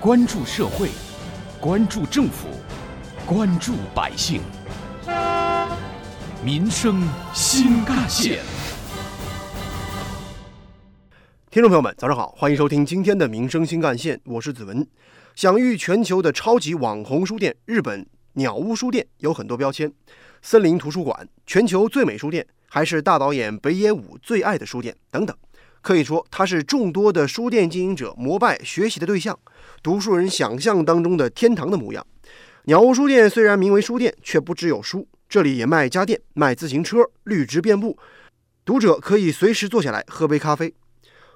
关注社会，关注政府，关注百姓，民生新干线。听众朋友们，早上好，欢迎收听今天的《民生新干线》，我是子文。享誉全球的超级网红书店——日本鸟屋书店，有很多标签：森林图书馆、全球最美书店，还是大导演北野武最爱的书店等等。可以说，它是众多的书店经营者膜拜学习的对象，读书人想象当中的天堂的模样。鸟屋书店虽然名为书店，却不只有书，这里也卖家电、卖自行车，绿植遍布，读者可以随时坐下来喝杯咖啡。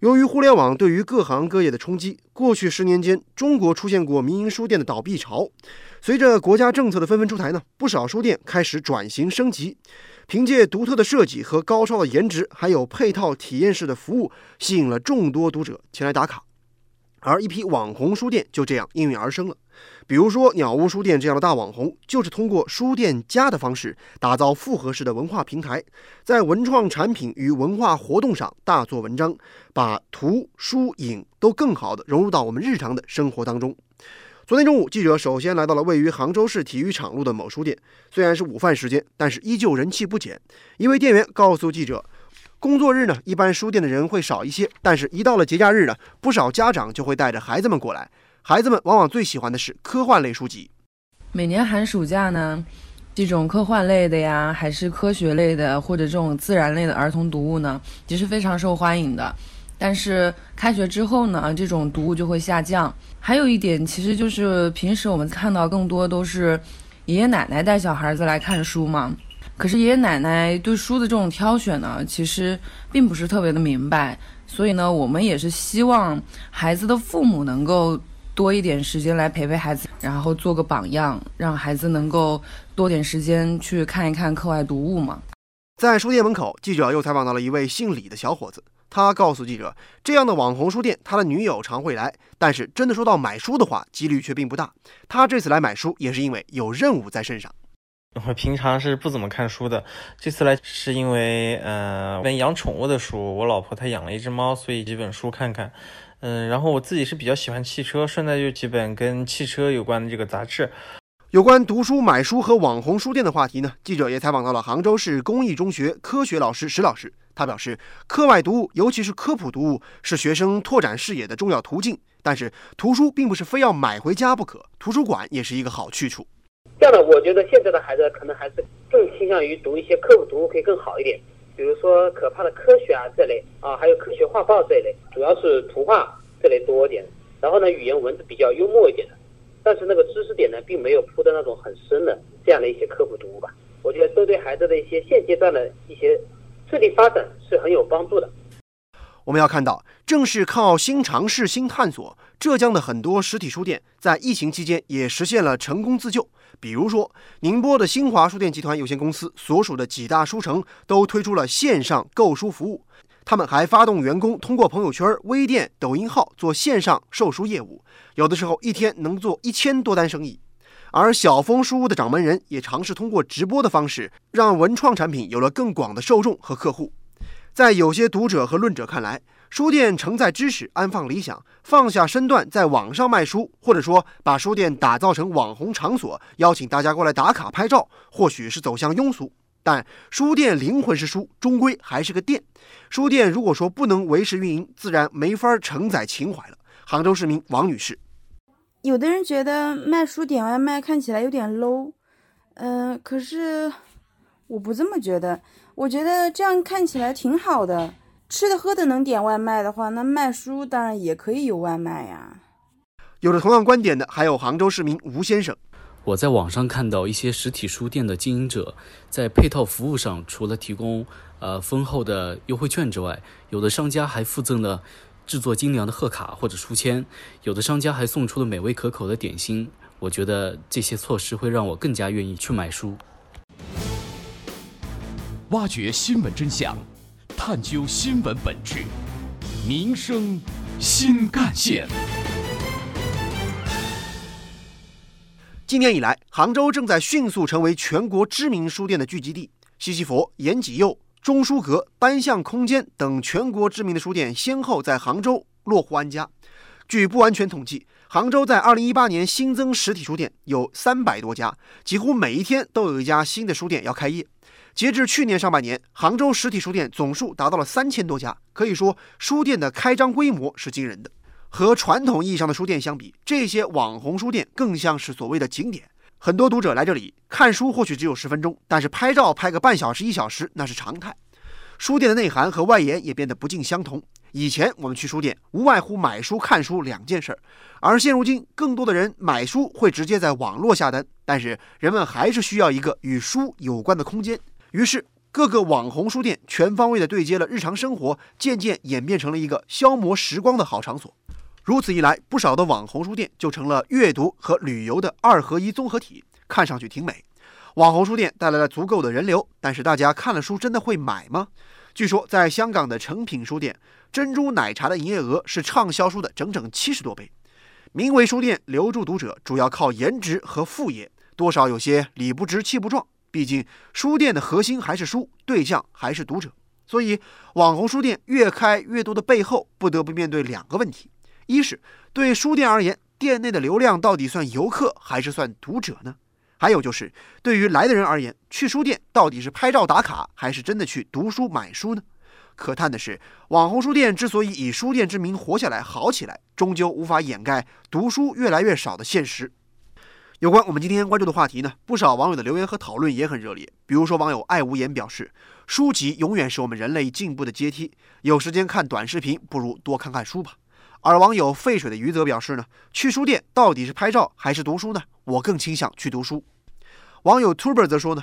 由于互联网对于各行各业的冲击，过去十年间，中国出现过民营书店的倒闭潮。随着国家政策的纷纷出台呢，不少书店开始转型升级。凭借独特的设计和高超的颜值，还有配套体验式的服务，吸引了众多读者前来打卡。而一批网红书店就这样应运而生了。比如说鸟屋书店这样的大网红，就是通过书店家的方式，打造复合式的文化平台，在文创产品与文化活动上大做文章，把图书影都更好地融入到我们日常的生活当中。昨天中午，记者首先来到了位于杭州市体育场路的某书店。虽然是午饭时间，但是依旧人气不减。一位店员告诉记者，工作日呢，一般书店的人会少一些，但是一到了节假日呢，不少家长就会带着孩子们过来。孩子们往往最喜欢的是科幻类书籍。每年寒暑假呢，这种科幻类的呀，还是科学类的，或者这种自然类的儿童读物呢，也是非常受欢迎的。但是开学之后呢，这种读物就会下降。还有一点，其实就是平时我们看到更多都是爷爷奶奶带小孩子来看书嘛。可是爷爷奶奶对书的这种挑选呢，其实并不是特别的明白。所以呢，我们也是希望孩子的父母能够多一点时间来陪陪孩子，然后做个榜样，让孩子能够多点时间去看一看课外读物嘛。在书店门口，记者又采访到了一位姓李的小伙子。他告诉记者，这样的网红书店，他的女友常会来，但是真的说到买书的话，几率却并不大。他这次来买书，也是因为有任务在身上。我平常是不怎么看书的，这次来是因为，呃，跟养宠物的书，我老婆她养了一只猫，所以几本书看看。嗯，然后我自己是比较喜欢汽车，顺带就几本跟汽车有关的这个杂志。有关读书、买书和网红书店的话题呢，记者也采访到了杭州市公益中学科学老师石老师。他表示，课外读物，尤其是科普读物，是学生拓展视野的重要途径。但是，图书并不是非要买回家不可，图书馆也是一个好去处。这样的，我觉得现在的孩子可能还是更倾向于读一些科普读物，可以更好一点。比如说可怕的科学啊这类啊，还有科学画报这类，主要是图画这类多一点。然后呢，语言文字比较幽默一点的，但是那个知识点呢，并没有铺的那种很深的这样的一些科普读物吧。我觉得都对孩子的一些现阶段的一些。智力发展是很有帮助的。我们要看到，正是靠新尝试、新探索，浙江的很多实体书店在疫情期间也实现了成功自救。比如说，宁波的新华书店集团有限公司所属的几大书城都推出了线上购书服务，他们还发动员工通过朋友圈、微店、抖音号做线上售书业务，有的时候一天能做一千多单生意。而小峰书屋的掌门人也尝试通过直播的方式，让文创产品有了更广的受众和客户。在有些读者和论者看来，书店承载知识、安放理想，放下身段在网上卖书，或者说把书店打造成网红场所，邀请大家过来打卡拍照，或许是走向庸俗。但书店灵魂是书，终归还是个店。书店如果说不能维持运营，自然没法承载情怀了。杭州市民王女士。有的人觉得卖书点外卖看起来有点 low，嗯，可是我不这么觉得。我觉得这样看起来挺好的，吃的喝的能点外卖的话，那卖书当然也可以有外卖呀。有着同样观点的还有杭州市民吴先生。我在网上看到一些实体书店的经营者在配套服务上，除了提供呃丰厚的优惠券之外，有的商家还附赠了。制作精良的贺卡或者书签，有的商家还送出了美味可口的点心。我觉得这些措施会让我更加愿意去买书。挖掘新闻真相，探究新闻本质，民生新干线。今年以来，杭州正在迅速成为全国知名书店的聚集地。西西弗、延吉佑。中书阁、单向空间等全国知名的书店先后在杭州落户安家。据不完全统计，杭州在2018年新增实体书店有三百多家，几乎每一天都有一家新的书店要开业。截至去年上半年，杭州实体书店总数达到了三千多家，可以说书店的开张规模是惊人的。和传统意义上的书店相比，这些网红书店更像是所谓的景点。很多读者来这里看书，或许只有十分钟，但是拍照拍个半小时、一小时那是常态。书店的内涵和外延也变得不尽相同。以前我们去书店无外乎买书、看书两件事儿，而现如今，更多的人买书会直接在网络下单，但是人们还是需要一个与书有关的空间。于是，各个网红书店全方位地对接了日常生活，渐渐演变成了一个消磨时光的好场所。如此一来，不少的网红书店就成了阅读和旅游的二合一综合体，看上去挺美。网红书店带来了足够的人流，但是大家看了书真的会买吗？据说，在香港的诚品书店，珍珠奶茶的营业额是畅销书的整整七十多倍。名为书店留住读者，主要靠颜值和副业，多少有些理不直气不壮。毕竟，书店的核心还是书，对象还是读者。所以，网红书店越开越多的背后，不得不面对两个问题。一是对书店而言，店内的流量到底算游客还是算读者呢？还有就是对于来的人而言，去书店到底是拍照打卡，还是真的去读书买书呢？可叹的是，网红书店之所以以书店之名活下来、好起来，终究无法掩盖读书越来越少的现实。有关我们今天关注的话题呢，不少网友的留言和讨论也很热烈。比如说，网友爱无言表示，书籍永远是我们人类进步的阶梯，有时间看短视频，不如多看看书吧。而网友沸水的余则表示呢，去书店到底是拍照还是读书呢？我更倾向去读书。网友 Tuber 则说呢，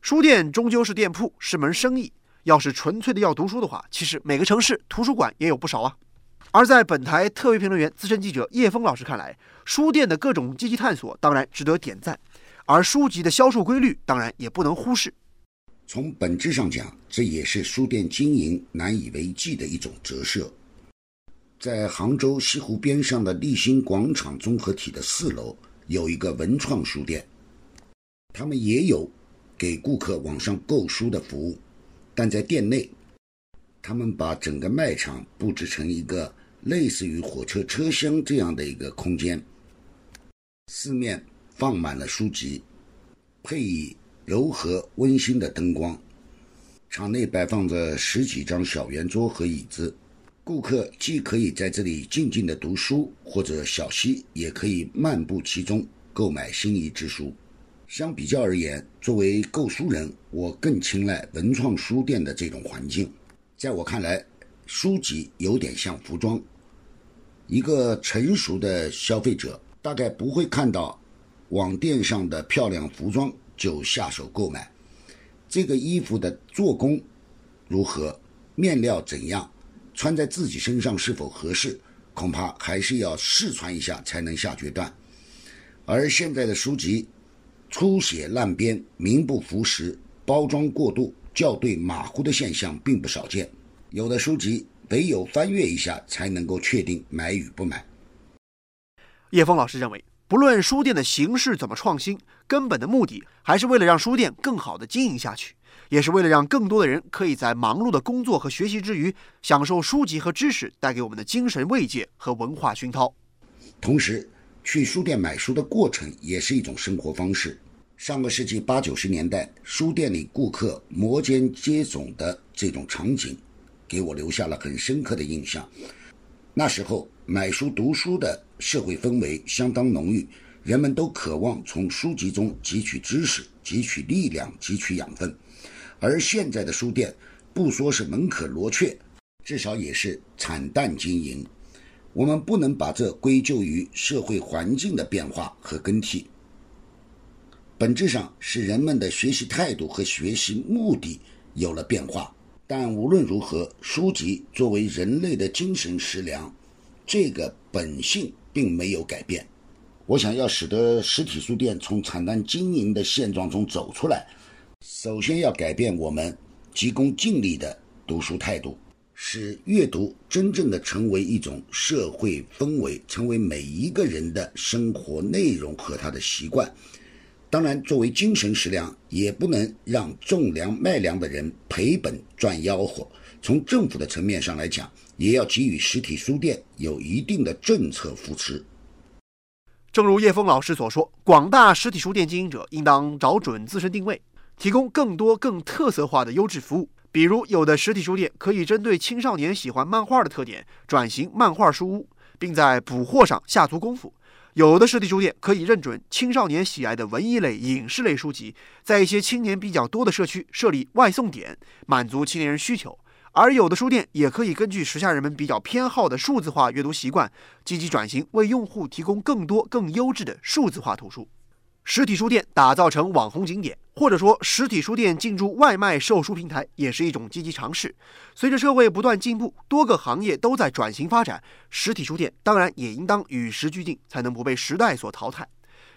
书店终究是店铺，是门生意。要是纯粹的要读书的话，其实每个城市图书馆也有不少啊。而在本台特约评论员、资深记者叶峰老师看来，书店的各种积极探索当然值得点赞，而书籍的销售规律当然也不能忽视。从本质上讲，这也是书店经营难以为继的一种折射。在杭州西湖边上的立新广场综合体的四楼，有一个文创书店，他们也有给顾客网上购书的服务，但在店内，他们把整个卖场布置成一个类似于火车车厢这样的一个空间，四面放满了书籍，配以柔和温馨的灯光，场内摆放着十几张小圆桌和椅子。顾客既可以在这里静静的读书，或者小溪，也可以漫步其中购买心仪之书。相比较而言，作为购书人，我更青睐文创书店的这种环境。在我看来，书籍有点像服装，一个成熟的消费者大概不会看到网店上的漂亮服装就下手购买。这个衣服的做工如何，面料怎样？穿在自己身上是否合适，恐怕还是要试穿一下才能下决断。而现在的书籍粗写烂编、名不符实、包装过度、校对马虎的现象并不少见。有的书籍唯有翻阅一下才能够确定买与不买。叶峰老师认为，不论书店的形式怎么创新，根本的目的还是为了让书店更好的经营下去。也是为了让更多的人可以在忙碌的工作和学习之余，享受书籍和知识带给我们的精神慰藉和文化熏陶。同时，去书店买书的过程也是一种生活方式。上个世纪八九十年代，书店里顾客摩肩接踵的这种场景，给我留下了很深刻的印象。那时候，买书读书的社会氛围相当浓郁，人们都渴望从书籍中汲取知识、汲取力量、汲取养分。而现在的书店，不说是门可罗雀，至少也是惨淡经营。我们不能把这归咎于社会环境的变化和更替，本质上是人们的学习态度和学习目的有了变化。但无论如何，书籍作为人类的精神食粮，这个本性并没有改变。我想要使得实体书店从惨淡经营的现状中走出来。首先要改变我们急功近利的读书态度，使阅读真正的成为一种社会氛围，成为每一个人的生活内容和他的习惯。当然，作为精神食粮，也不能让种粮卖粮的人赔本赚吆喝。从政府的层面上来讲，也要给予实体书店有一定的政策扶持。正如叶峰老师所说，广大实体书店经营者应当找准自身定位，提供更多更特色化的优质服务。比如，有的实体书店可以针对青少年喜欢漫画的特点，转型漫画书屋，并在补货上下足功夫；有的实体书店可以认准青少年喜爱的文艺类、影视类书籍，在一些青年比较多的社区设立外送点，满足青年人需求。而有的书店也可以根据时下人们比较偏好的数字化阅读习惯，积极转型，为用户提供更多更优质的数字化图书。实体书店打造成网红景点，或者说实体书店进驻外卖售书平台，也是一种积极尝试。随着社会不断进步，多个行业都在转型发展，实体书店当然也应当与时俱进，才能不被时代所淘汰。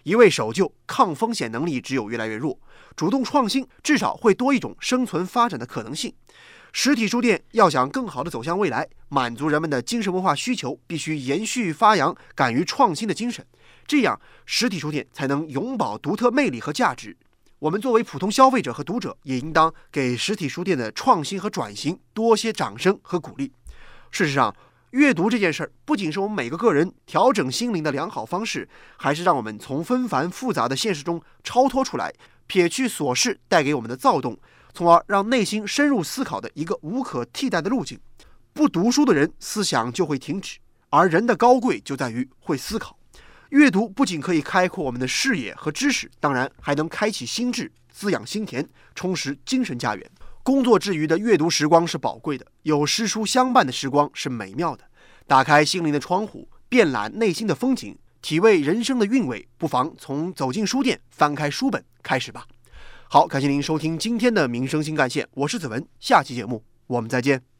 一味守旧，抗风险能力只有越来越弱；主动创新，至少会多一种生存发展的可能性。实体书店要想更好地走向未来，满足人们的精神文化需求，必须延续发扬敢于创新的精神，这样实体书店才能永葆独特魅力和价值。我们作为普通消费者和读者，也应当给实体书店的创新和转型多些掌声和鼓励。事实上，阅读这件事儿，不仅是我们每个个人调整心灵的良好方式，还是让我们从纷繁复杂的现实中超脱出来，撇去琐事带给我们的躁动。从而让内心深入思考的一个无可替代的路径。不读书的人，思想就会停止，而人的高贵就在于会思考。阅读不仅可以开阔我们的视野和知识，当然还能开启心智，滋养心田，充实精神家园。工作之余的阅读时光是宝贵的，有诗书相伴的时光是美妙的。打开心灵的窗户，遍览内心的风景，体味人生的韵味，不妨从走进书店，翻开书本开始吧。好，感谢您收听今天的《民生新干线》，我是子文，下期节目我们再见。